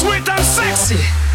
sweet and sexy.